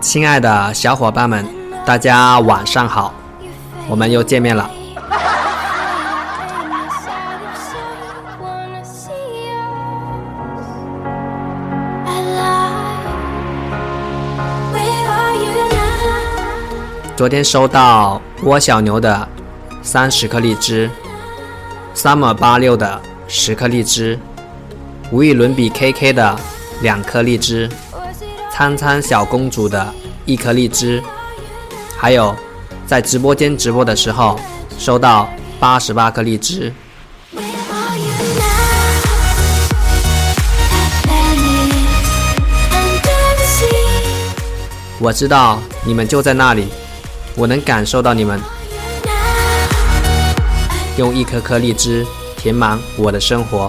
亲爱的小伙伴们，大家晚上好，我们又见面了。昨天收到窝小牛的三十颗荔枝，summer 八六的十颗荔枝，无与伦比 KK 的两颗荔枝，苍苍小公主的一颗荔枝，还有在直播间直播的时候收到八十八颗荔枝。我知道你们就在那里。我能感受到你们用一颗颗荔枝填满我的生活。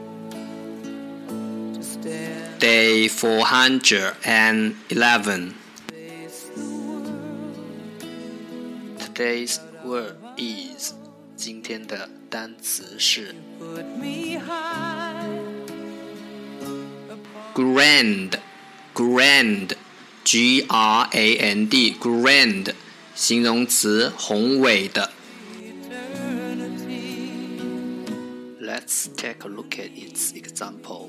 and eleven. Today's word is 今天的单词是 grand, grand, g r a n d, grand 形容词，宏伟的。Let's take a look at its example.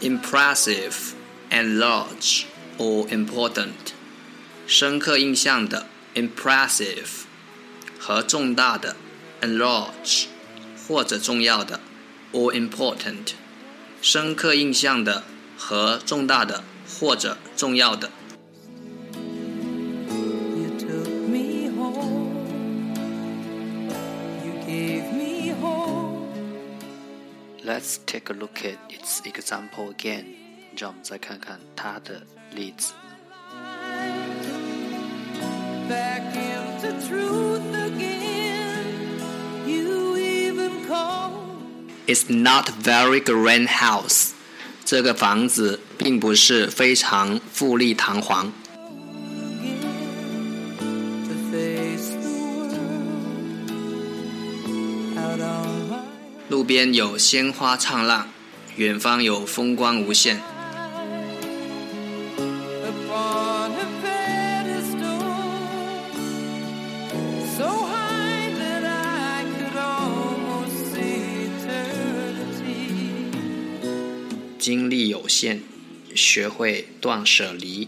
Impressive and large or important，深刻印象的 impressive 和重大的 and large 或者重要的 or important，深刻印象的和重大的或者重要的。 Let's take a look at its example into truth again. You even call. It's not very grand house. 这个房子并不是非常富丽堂皇。To the 路边有鲜花灿烂，远方有风光无限。精力有限，学会断舍离。